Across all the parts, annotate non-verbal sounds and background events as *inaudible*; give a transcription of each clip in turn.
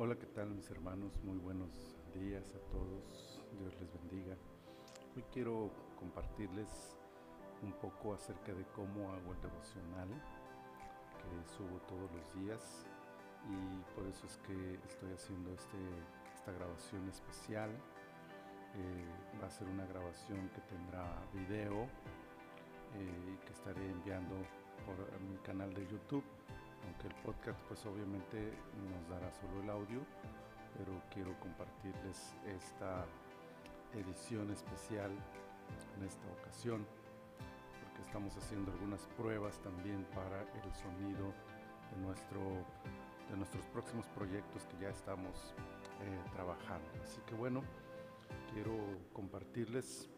Hola, ¿qué tal mis hermanos? Muy buenos días a todos. Dios les bendiga. Hoy quiero compartirles un poco acerca de cómo hago el devocional que subo todos los días y por eso es que estoy haciendo este, esta grabación especial. Eh, va a ser una grabación que tendrá video eh, y que estaré enviando por mi canal de YouTube aunque el podcast pues obviamente nos dará solo el audio, pero quiero compartirles esta edición especial en esta ocasión, porque estamos haciendo algunas pruebas también para el sonido de, nuestro, de nuestros próximos proyectos que ya estamos eh, trabajando. Así que bueno, quiero compartirles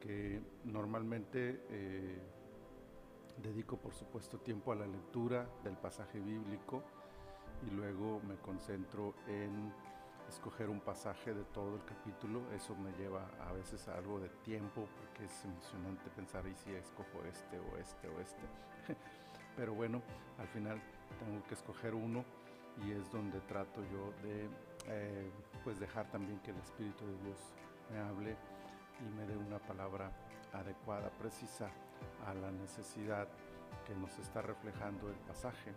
que normalmente eh, Dedico por supuesto tiempo a la lectura del pasaje bíblico y luego me concentro en escoger un pasaje de todo el capítulo. Eso me lleva a veces a algo de tiempo porque es emocionante pensar y si escojo este o este o este. *laughs* Pero bueno, al final tengo que escoger uno y es donde trato yo de eh, pues dejar también que el Espíritu de Dios me hable y me dé una palabra adecuada, precisa a la necesidad que nos está reflejando el pasaje.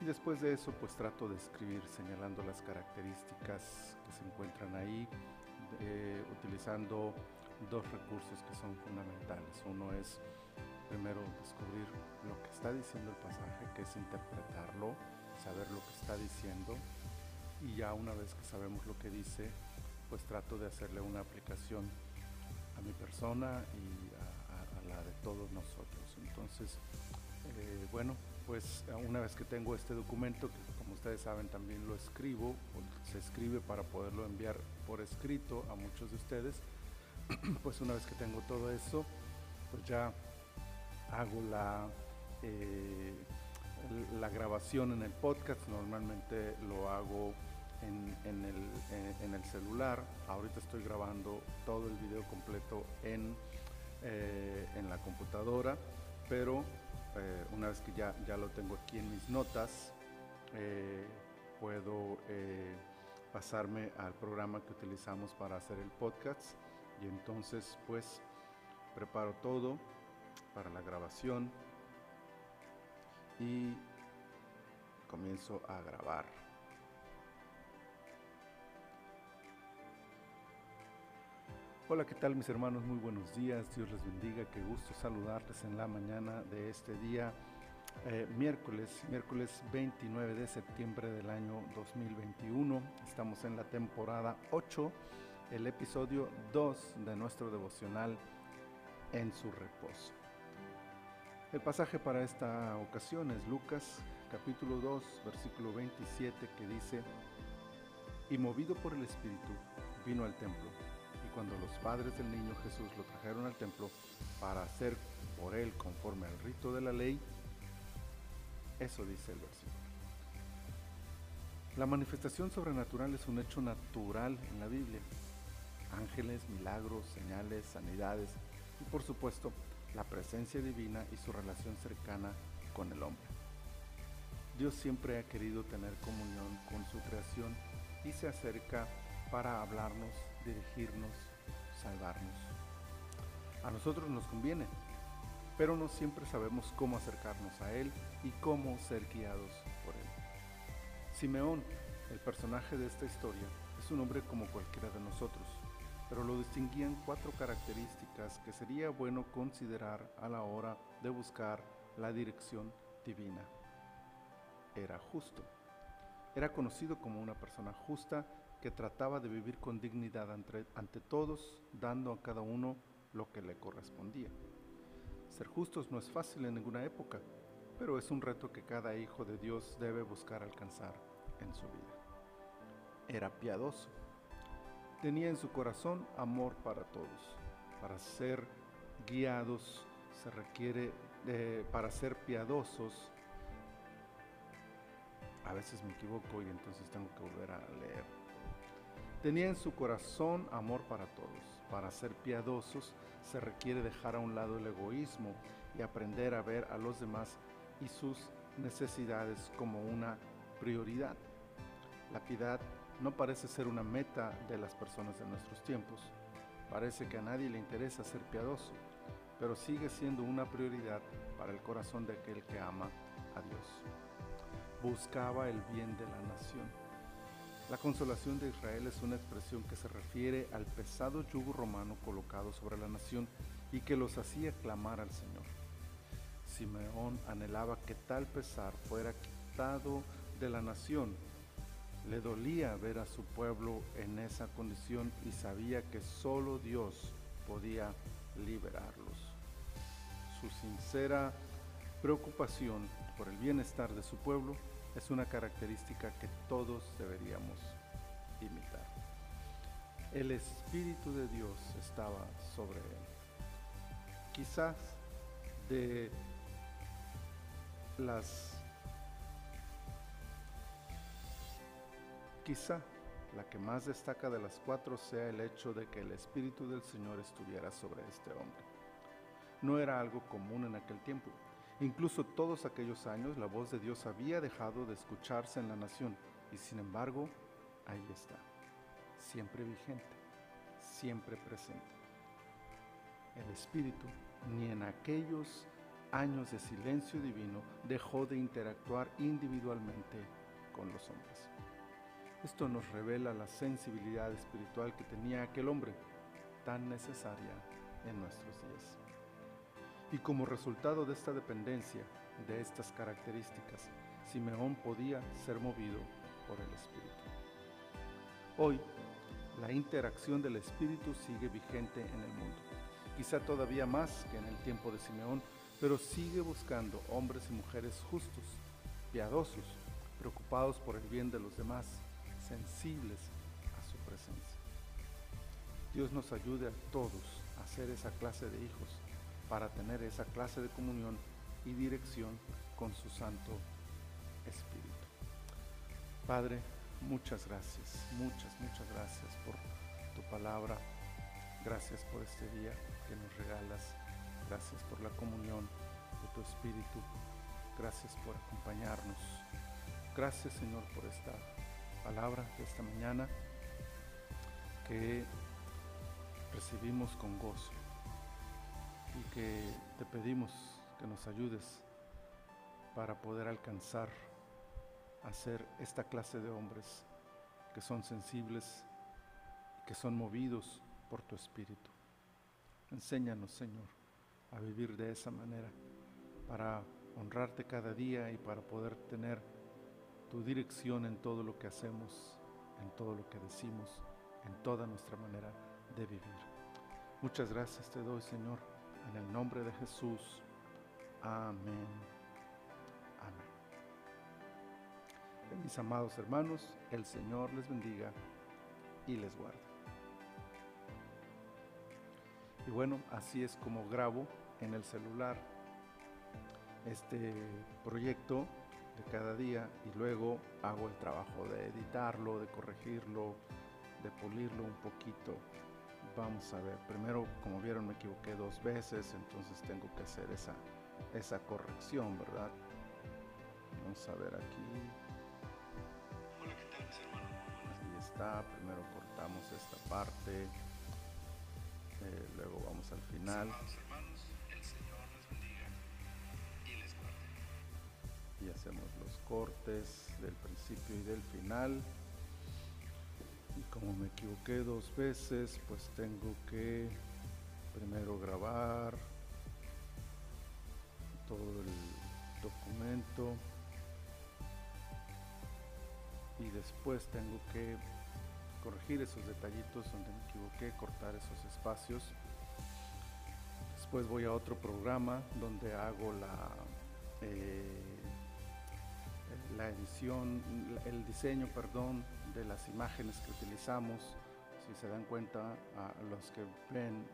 Y después de eso, pues trato de escribir señalando las características que se encuentran ahí, utilizando dos recursos que son fundamentales. Uno es primero descubrir lo que está diciendo el pasaje, que es interpretarlo, saber lo que está diciendo, y ya una vez que sabemos lo que dice, pues trato de hacerle una aplicación a mi persona y a, la de todos nosotros. Entonces, eh, bueno, pues una vez que tengo este documento, que como ustedes saben también lo escribo, se escribe para poderlo enviar por escrito a muchos de ustedes, *clears throat* pues una vez que tengo todo eso, pues ya hago la, eh, la grabación en el podcast, normalmente lo hago en, el, en, el, celular. Ahorita estoy grabando todo el video completo en, eh, en la computadora, pero eh, una vez que ya, ya lo tengo aquí en mis notas, eh, puedo pasarme al programa que utilizamos para hacer el podcast y entonces pues preparo todo para la grabación y comienzo a grabar. Hola, ¿qué tal mis hermanos? Muy buenos días, Dios les bendiga, qué gusto saludarles en la mañana de este día, eh, miércoles, miércoles 29 de septiembre del año 2021. Estamos en la temporada 8, el episodio 2 de nuestro devocional en su reposo. El pasaje para esta ocasión es Lucas capítulo 2, versículo 27 que dice, y movido por el Espíritu, vino al templo cuando los padres del niño Jesús lo trajeron al templo para hacer por él conforme al rito de la ley, eso dice el versículo. La manifestación sobrenatural es un hecho natural en la Biblia. Ángeles, milagros, señales, sanidades y por supuesto la presencia divina y su relación cercana con el hombre. Dios siempre ha querido tener comunión con su creación y se acerca para hablarnos, dirigirnos, salvarnos. A nosotros nos conviene, pero no siempre sabemos cómo acercarnos a Él y cómo ser guiados por Él. Simeón, el personaje de esta historia, es un hombre como cualquiera de nosotros, pero lo distinguían cuatro características que sería bueno considerar a la hora de buscar la dirección divina. Era justo. Era conocido como una persona justa que trataba de vivir con dignidad ante, todos, dando a cada uno lo que le correspondía. Ser justos no es fácil en ninguna época, pero es un reto que cada hijo de Dios debe buscar alcanzar en su vida. Era piadoso. Tenía en su corazón amor para todos. Para ser guiados se requiere, para ser piadosos, a veces me equivoco y entonces tengo que volver a leer Tenía en su corazón amor para todos. Para ser piadosos se requiere dejar a un lado el egoísmo y aprender a ver a los demás y sus necesidades como una prioridad. La piedad no parece ser una meta de las personas de nuestros tiempos. Parece que a nadie le interesa ser piadoso, pero sigue siendo una prioridad para el corazón de aquel que ama a Dios. Buscaba el bien de la nación. La consolación de Israel es una expresión que se refiere al pesado yugo romano colocado sobre la nación y que los hacía clamar al Señor. Simeón anhelaba que tal pesar fuera quitado de la nación. Le dolía ver a su pueblo en esa condición y sabía que solo Dios podía liberarlos. Su sincera preocupación por el bienestar de su pueblo es una característica que todos deberíamos imitar. El Espíritu de Dios estaba sobre él. Quizás de las quizá la que más destaca de las cuatro sea el hecho de que el Espíritu del Señor estuviera sobre este hombre. No era algo común en aquel tiempo. Incluso todos aquellos años la voz de Dios había dejado de escucharse en la nación y sin embargo ahí está, siempre vigente, siempre presente. El Espíritu ni en aquellos años de silencio divino dejó de interactuar individualmente con los hombres. Esto nos revela la sensibilidad espiritual que tenía aquel hombre, tan necesaria en nuestros días. Y como resultado de esta dependencia, de estas características, Simeón podía ser movido por el Espíritu. Hoy, la interacción del Espíritu sigue vigente en el mundo, quizá todavía más que en el tiempo de Simeón, pero sigue buscando hombres y mujeres justos, piadosos, preocupados por el bien de los demás, sensibles a su presencia. Dios nos ayude a todos a ser esa clase de hijos para tener esa clase de comunión y dirección con su Santo Espíritu. Padre, muchas gracias, muchas, muchas gracias por tu palabra. Gracias por este día que nos regalas Gracias por la comunión de tu Espíritu. Gracias por acompañarnos. Gracias Señor por esta palabra de esta mañana que recibimos con gozo y que te pedimos que nos ayudes para poder alcanzar a ser esta clase de hombres que son sensibles, que son movidos por tu Espíritu. Enséñanos, Señor, a vivir de esa manera, para honrarte cada día y para poder tener tu dirección en todo lo que hacemos, en todo lo que decimos, en toda nuestra manera de vivir. Muchas gracias te doy, Señor, en el nombre de Jesús. Amén. Amén. Mis amados hermanos, el Señor les bendiga y les guarde. Y bueno, así es como grabo en el celular este proyecto de cada día y luego hago el trabajo de editarlo, de corregirlo, de pulirlo un poquito. Vamos a ver, primero como vieron me equivoqué dos veces, entonces tengo que hacer esa, esa corrección, ¿verdad? Vamos a ver aquí. Hola, ¿qué tal mis hermanos? Ahí está, primero cortamos esta parte, eh, luego vamos al final. Amados hermanos, el Señor les bendiga y les guarde. y hacemos los cortes del principio y del final. Y como me equivoqué dos veces, pues tengo que primero grabar todo el documento y después tengo que corregir esos detallitos donde me equivoqué, cortar esos espacios. Después voy a otro programa donde hago la, eh, la edición, el diseño, perdón, de las imágenes que utilizamos. Si se dan cuenta, a los que ven,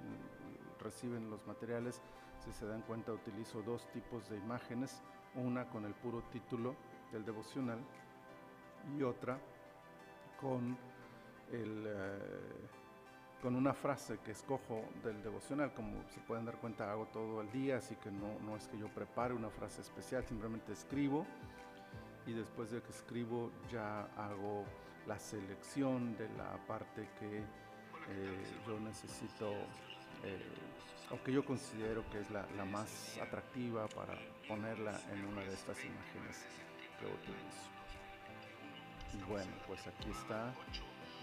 reciben los materiales, si se dan cuenta, utilizo dos tipos de imágenes, una con el puro título del devocional y otra con el, eh, con una frase que escojo del devocional. Como se pueden dar cuenta, hago todo el día, así que no, no es que yo prepare una frase especial, simplemente escribo y después de que escribo ya hago la selección de la parte que eh, yo necesito eh, o que yo considero que es la, la, más atractiva para ponerla en una de estas imágenes que utilizo. Y bueno, pues aquí está,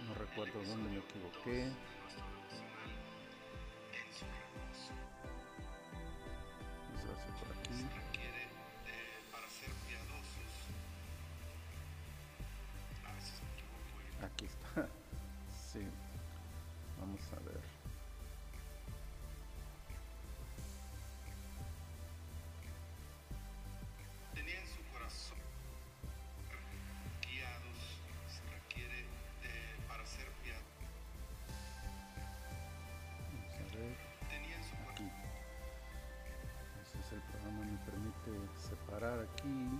no recuerdo dónde me equivoqué. Aquí.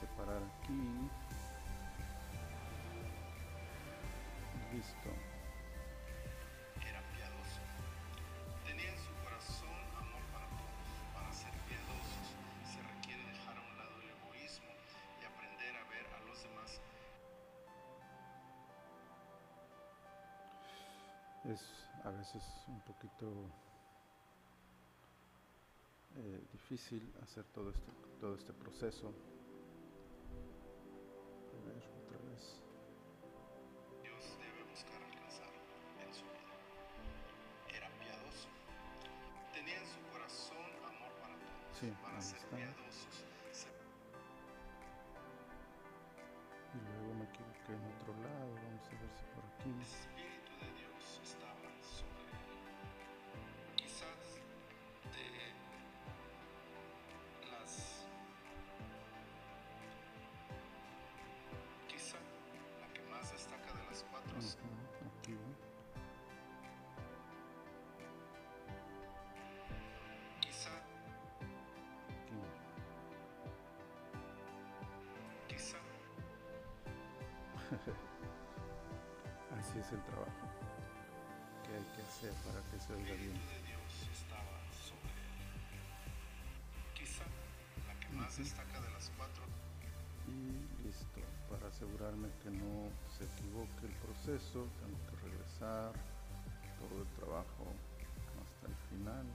Separar aquí. Listo. era piadoso. Tenía en su corazón amor para todos. Para ser piadosos se requiere dejar a un lado el egoísmo y aprender a ver a los demás Es a veces un poquito difícil hacer todo este, todo este proceso. A ver, otra vez. Dios debe buscar alcanzar en su vida. Era piadoso. Tenía en su corazón amor para todos. Sí, para ser está. *laughs* Así es el trabajo que hay que hacer para que se oiga bien. Quizá la que más destaca de las cuatro Y listo. Para asegurarme que no se equivoque el proceso, tengo que regresar todo el trabajo hasta el final.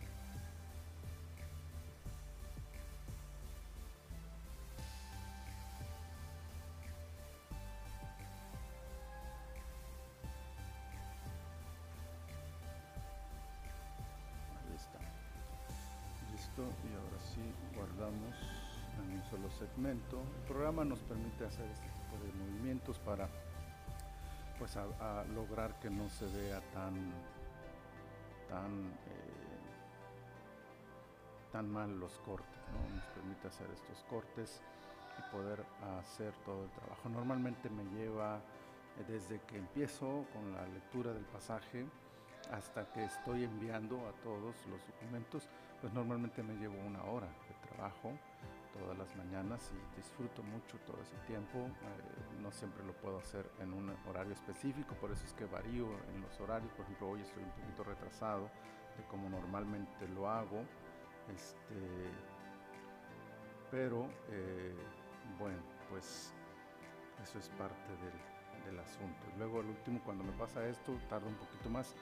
Y ahora sí guardamos en un solo segmento. El programa nos permite hacer este tipo de movimientos para pues a, lograr que no se vea tan tan eh, tan mal los cortes, ¿no? Nos permite hacer estos cortes y poder hacer todo el trabajo. Normalmente me lleva eh, desde que empiezo con la lectura del pasaje hasta que estoy enviando a todos los documentos, pues normalmente me llevo una hora de trabajo todas las mañanas y disfruto mucho todo ese tiempo. Eh, no siempre lo puedo hacer en un horario específico, por eso es que varío en los horarios. Por ejemplo, hoy estoy un poquito retrasado de como normalmente lo hago. Este, pero eh, bueno, pues eso es parte del, del asunto. Luego al último, cuando me pasa esto, tarda un poquito más.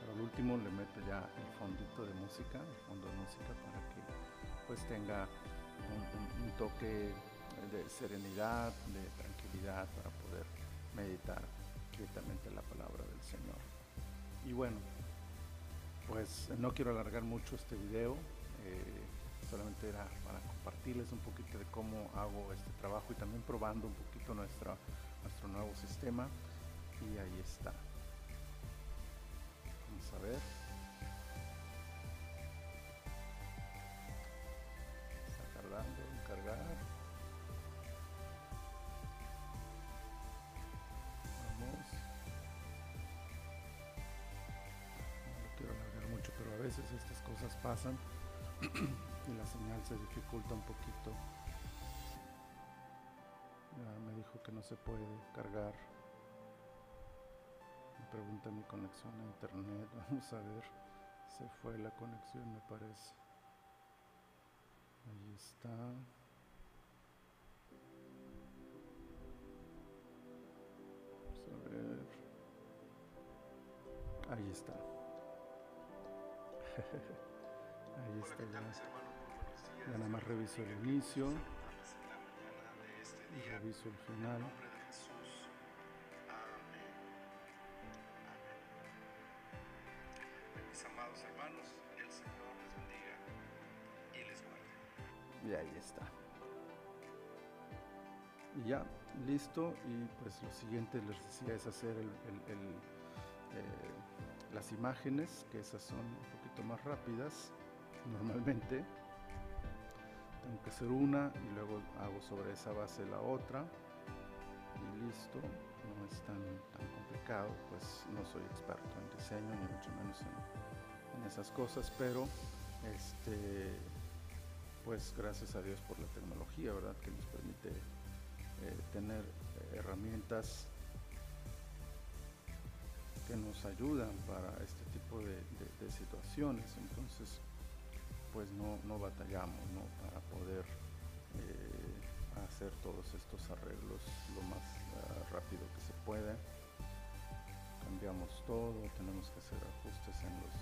Pero al último le meto ya el fondito de música, el fondo de música para que pues tenga un, toque de serenidad, de tranquilidad para poder meditar quietamente la palabra del Señor. Y bueno, pues no quiero alargar mucho este video, eh, solamente era para compartirles un poquito de cómo hago este trabajo y también probando un poquito nuestra, nuestro nuevo sistema. Y ahí está. Vamos a ver. Está tardando en cargar. Vamos. No quiero alargar mucho, pero a veces estas cosas pasan *clears throat* y la señal se dificulta un poquito que no se puede cargar. Me pregunta mi conexión a internet. *laughs* Vamos a ver. Se fue la conexión, me parece. Ahí está. Vamos a ver. Ahí está. *laughs* Ahí está. Ya nada más reviso el inicio. Y reviso el final. Mis amados hermanos, el Señor les bendiga y les guarde. Y ahí está. Y ya, listo. Y pues lo siguiente les decía es hacer el, el- el, eh, las imágenes, que esas son un poquito más rápidas normalmente. Tengo que hacer una y luego hago sobre esa base la otra. Y listo, no es tan, tan complicado, pues no soy experto en diseño ni mucho menos en, esas cosas, pero este pues gracias a Dios por la tecnología, ¿verdad? Que nos permite eh, tener herramientas que nos ayudan para este tipo de situaciones. Entonces, pues no, no batallamos, ¿no? Para poder eh, hacer todos estos arreglos lo más ah, rápido que se pueda. Cambiamos todo, tenemos que hacer ajustes en los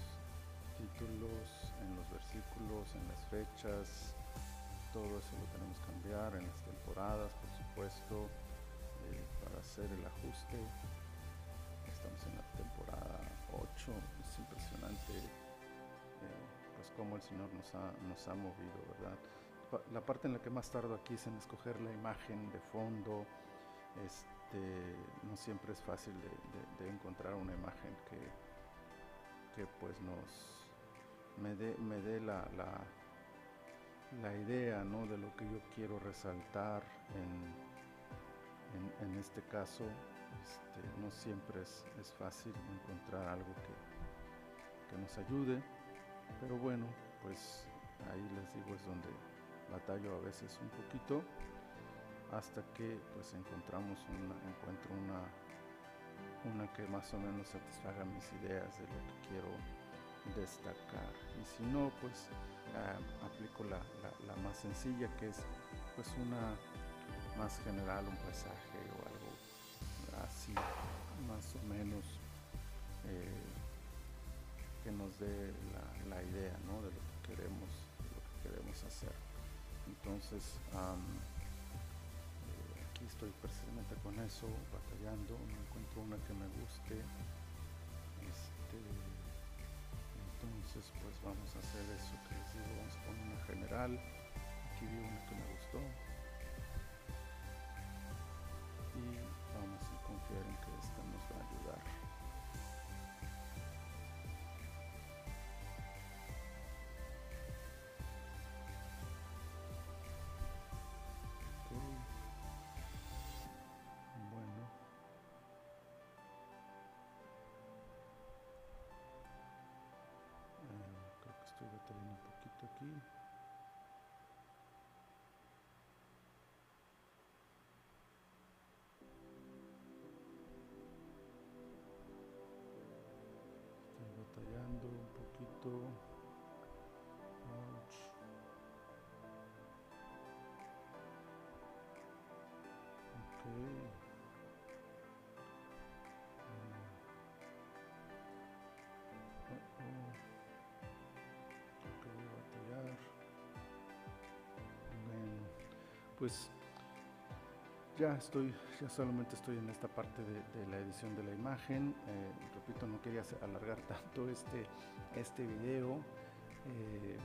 títulos, en los versículos, en las fechas, todo eso lo tenemos que cambiar, en las temporadas, por supuesto, eh, para hacer el ajuste. Estamos en la temporada 8, es impresionante pues cómo el Señor nos ha, movido, ¿verdad? La parte en la que más tardo aquí es en escoger la imagen de fondo, este, no siempre es fácil de, encontrar una imagen que, que pues nos me dé me dé la, la, idea ¿no? de lo que yo quiero resaltar en, en, en este caso este, no siempre es, es fácil encontrar algo que, que nos ayude pero bueno pues ahí les digo es donde batallo a veces un poquito hasta que pues encontramos una encuentro una una que más o menos satisfaga mis ideas de lo que quiero destacar. Y si no pues ah, aplico la, la- más sencilla que es pues una más general un paisaje o algo así más o menos eh, que nos dé la, idea ¿no? de lo que queremos lo que queremos hacer entonces eh, aquí estoy precisamente con eso batallando no encuentro una que me guste este entonces pues vamos a hacer eso que les digo vamos a poner una general aquí una que me pues ya estoy, ya solamente estoy en esta parte de, la edición de la imagen. Eh, repito, no quería alargar tanto este, este video, eh,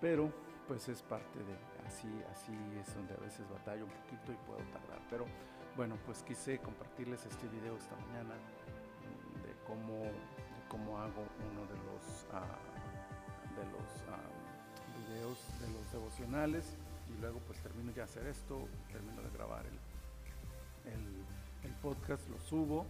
pero pues es parte de, así, así es donde a veces batallo un poquito y puedo tardar. Pero bueno, pues quise compartirles este video esta mañana mm, de cómo, cómo hago uno de los, ah, de los ah, videos de los devocionales y luego pues termino de hacer esto, termino de grabar el, el, podcast, lo subo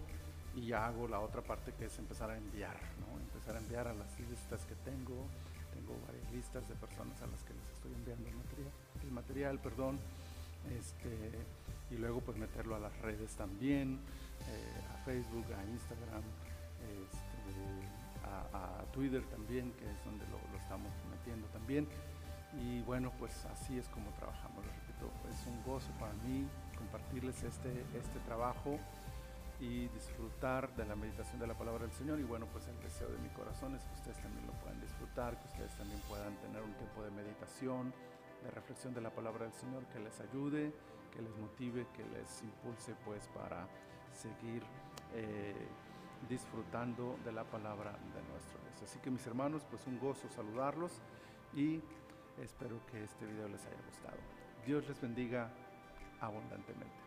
y ya hago la otra parte que es empezar a enviar, ¿no? Empezar a enviar a las listas que tengo, tengo varias listas de personas a las que les estoy enviando el material, el material perdón, este, y luego pues meterlo a las redes también, eh, a Facebook, a Instagram, este, a, Twitter también, que es donde lo estamos metiendo también. Y bueno, pues así es como trabajamos, les repito, es un gozo para mí compartirles este, este trabajo y disfrutar de la meditación de la palabra del Señor. Y bueno, pues el deseo de mi corazón es que ustedes también lo puedan disfrutar, que ustedes también puedan tener un tiempo de meditación, de reflexión de la palabra del Señor, que les ayude, que les motive, que les impulse pues para seguir eh, disfrutando de la palabra de nuestro Dios. Así que mis hermanos, pues un gozo saludarlos y espero que este video les haya gustado. Dios les bendiga abundantemente.